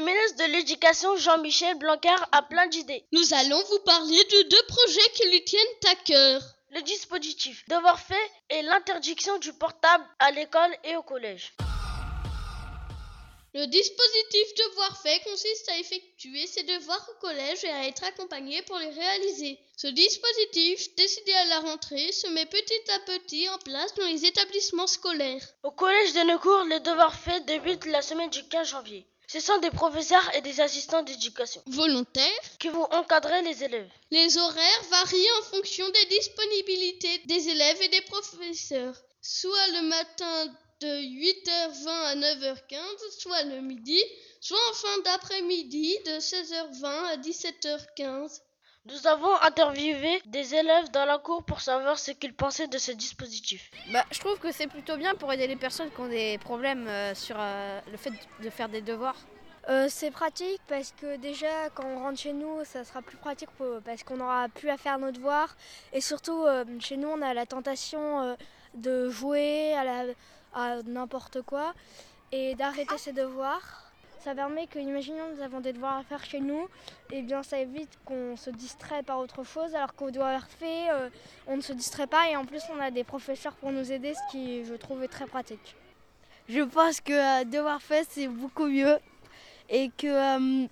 de l'Éducation, Jean-Michel Blanquer, a plein d'idées. Nous allons vous parler de deux projets qui lui tiennent à cœur. Le dispositif devoir fait et l'interdiction du portable à l'école et au collège. Le dispositif devoir fait consiste à effectuer ses devoirs au collège et à être accompagné pour les réaliser. Ce dispositif, décidé à la rentrée, se met petit à petit en place dans les établissements scolaires. Au collège de Neucourt, les devoirs faits débutent la semaine du 15 janvier. Ce sont des professeurs et des assistants d'éducation Volontaires, qui vont encadrer les élèves. les horaires varient en fonction des disponibilités des élèves et des professeurs, soit le matin de 8h20 à 9h15, soit le midi, soit en fin d'après-midi de 16h20 à 17h15. Nous avons interviewé des élèves dans la cour pour savoir ce qu'ils pensaient de ce dispositif. Bah, je trouve que c'est plutôt bien pour aider les personnes qui ont des problèmes euh, sur euh, le fait de faire des devoirs. Euh, c'est pratique parce que déjà quand on rentre chez nous ça sera plus pratique pour- parce qu'on aura plus à faire nos devoirs et surtout euh, chez nous on a la tentation euh, de jouer à, la- à n'importe quoi et d'arrêter ses devoirs. Ça permet que, imaginons, nous avons des devoirs à faire chez nous, et bien ça évite qu'on se distrait par autre chose, alors qu'au devoir fait, euh, on ne se distrait pas, et en plus on a des professeurs pour nous aider, ce qui je trouve est très pratique. Je pense que euh, devoir fait c'est beaucoup mieux et que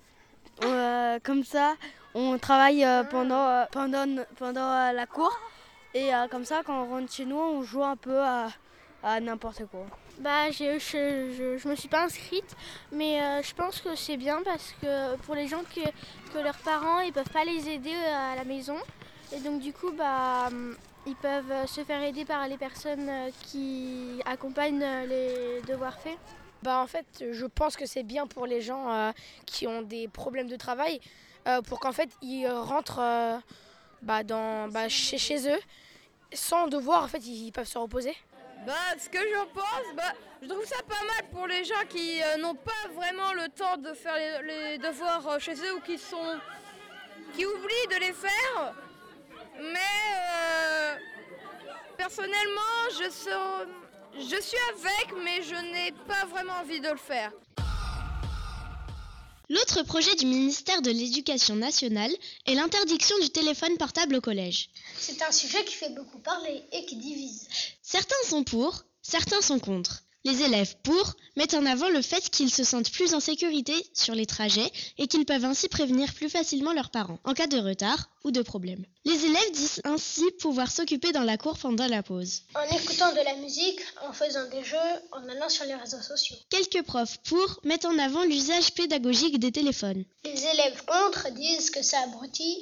euh, comme ça on travaille pendant, pendant, pendant la cour et comme ça quand on rentre chez nous on joue un peu à n'importe quoi. Bah, je, je, je, me suis pas inscrite, mais euh, je pense que c'est bien parce que pour les gens que, que leurs parents ils peuvent pas les aider euh, à la maison, et donc du coup bah hum, ils peuvent euh, se faire aider par les personnes euh, qui accompagnent euh, les devoirs faits. Bah en fait, je pense que c'est bien pour les gens euh, qui ont des problèmes de travail, euh, pour qu'en fait ils rentrent euh, bah, dans, bah, chez, chez eux sans devoir, en fait ils peuvent se reposer. Bah, ce que j'en pense, bah, je trouve ça pas mal pour les gens qui euh, n'ont pas vraiment le temps de faire les, les devoirs euh, chez eux ou qui sont qui oublient de les faire. Mais euh, personnellement, je, je suis avec, mais je n'ai pas vraiment envie de le faire. L'autre projet du ministère de l'Éducation nationale est l'interdiction du téléphone portable au collège. C'est un sujet qui fait beaucoup parler et qui divise. Certains sont pour, certains sont contre. Les élèves pour mettent en avant le fait qu'ils se sentent plus en sécurité sur les trajets et qu'ils peuvent ainsi prévenir plus facilement leurs parents en cas de retard ou de problème. Les élèves disent ainsi pouvoir s'occuper dans la cour pendant la pause. En écoutant de la musique, en faisant des jeux, en allant sur les réseaux sociaux. Quelques profs pour mettent en avant l'usage pédagogique des téléphones. Les élèves contre disent que ça abrutit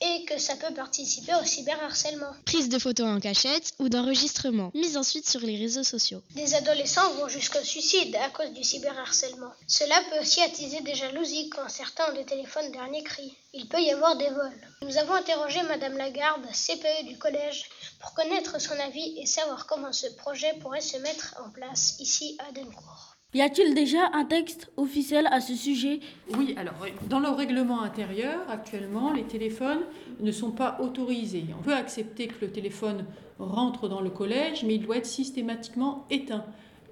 et que ça peut participer au cyberharcèlement. Prise de photos en cachette ou d'enregistrement, mise ensuite sur les réseaux sociaux. Des adolescents vont jusqu'au suicide à cause du cyberharcèlement. Cela peut aussi attiser des jalousies quand certains ont des téléphones dernier cri. Il peut y avoir des vols. Nous avons interrogé Madame Lagarde, CPE du collège, pour connaître son avis et savoir comment ce projet pourrait se mettre en place ici à Dencourt. Y a-t-il déjà un texte officiel à ce sujet? Oui, alors dans le règlement intérieur, actuellement, les téléphones ne sont pas autorisés. On peut accepter que le téléphone rentre dans le collège, mais il doit être systématiquement éteint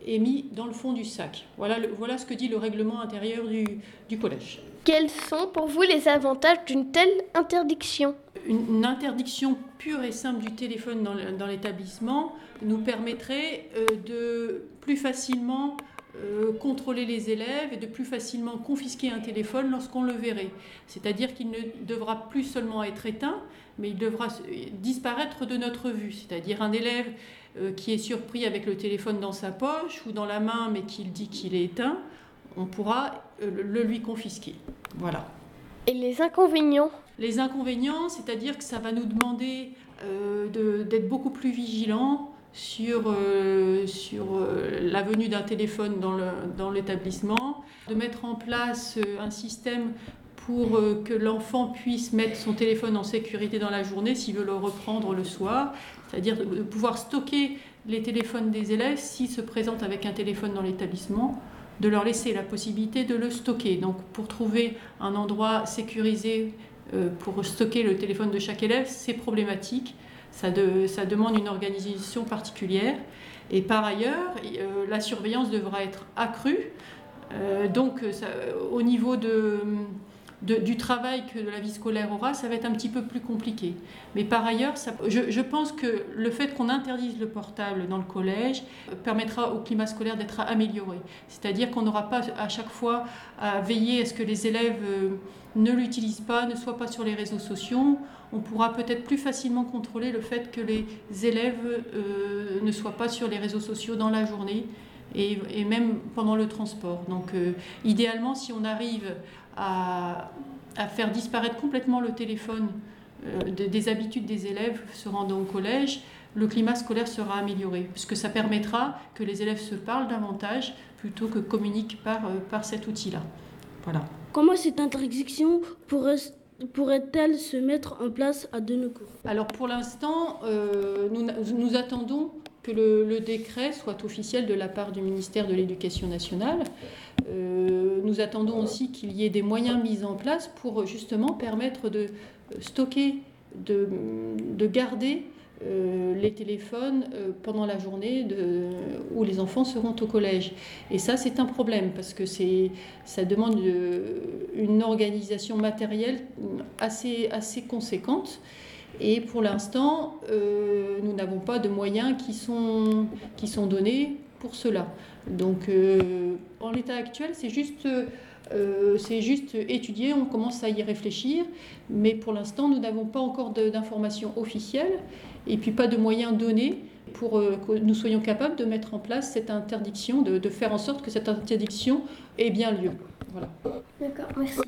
et mis dans le fond du sac. Voilà, le- voilà ce que dit le règlement intérieur du, du collège. Quels sont pour vous les avantages d'une telle interdiction? Une, une interdiction pure et simple du téléphone dans l'établissement nous permettrait euh, de plus facilement euh, contrôler les élèves et de plus facilement confisquer un téléphone lorsqu'on le verrait. C'est-à-dire qu'il ne devra plus seulement être éteint, mais il devra s- disparaître de notre vue. C'est-à-dire un élève euh, qui est surpris avec le téléphone dans sa poche ou dans la main, mais qu'il dit qu'il est éteint, on pourra euh, le- lui confisquer. Voilà. Et les inconvénients? Les inconvénients, c'est-à-dire que ça va nous demander euh, de- d'être beaucoup plus vigilants sur, euh, sur euh, la venue d'un téléphone dans le- dans l'établissement, de mettre en place euh, un système pour que l'enfant puisse mettre son téléphone en sécurité dans la journée s'il veut le reprendre le soir, c'est-à-dire de pouvoir stocker les téléphones des élèves s'ils se présentent avec un téléphone dans l'établissement, de leur laisser la possibilité de le stocker. Donc pour trouver un endroit sécurisé pour stocker le téléphone de chaque élève, c'est problématique. Ça, de- ça demande une organisation particulière. Et par ailleurs, euh, la surveillance devra être accrue donc au niveau de du travail que la vie scolaire aura, ça va être un petit peu plus compliqué. Mais par ailleurs, je, pense que le fait qu'on interdise le portable dans le collège permettra au climat scolaire d'être amélioré. C'est-à-dire qu'on n'aura pas à chaque fois à veiller à ce que les élèves euh, ne l'utilisent pas, ne soient pas sur les réseaux sociaux. On pourra peut-être plus facilement contrôler le fait que les élèves euh, ne soient pas sur les réseaux sociaux dans la journée et, même pendant le transport. Donc euh, idéalement, si on arrive à, faire disparaître complètement le téléphone euh, des habitudes des élèves se rendant au collège, le climat scolaire sera amélioré, puisque ça permettra que les élèves se parlent davantage plutôt que communiquent par, euh, par cet outil-là. Voilà. Comment cette interdiction pourrait pourrait-elle se mettre en place à de nos cours Alors pour l'instant, nous, nous, attendons que le, décret soit officiel de la part du ministère de l'Éducation nationale. Euh, nous attendons aussi qu'il y ait des moyens mis en place pour justement permettre de stocker, de, de garder euh, les téléphones euh, pendant la journée où les enfants seront au collège. Et ça, c'est un problème parce que ça demande une organisation matérielle assez, assez conséquente. Et pour l'instant, euh, nous n'avons pas de moyens qui sont, qui sont donnés pour cela. Donc, euh, en l'état actuel, c'est juste, euh, c'est juste étudier, on commence à y réfléchir, mais pour l'instant, nous n'avons pas encore d'informations officielles et puis pas de moyens donnés pour que nous soyons capables de mettre en place cette interdiction, de, de faire en sorte que cette interdiction ait bien lieu. Voilà. D'accord, merci.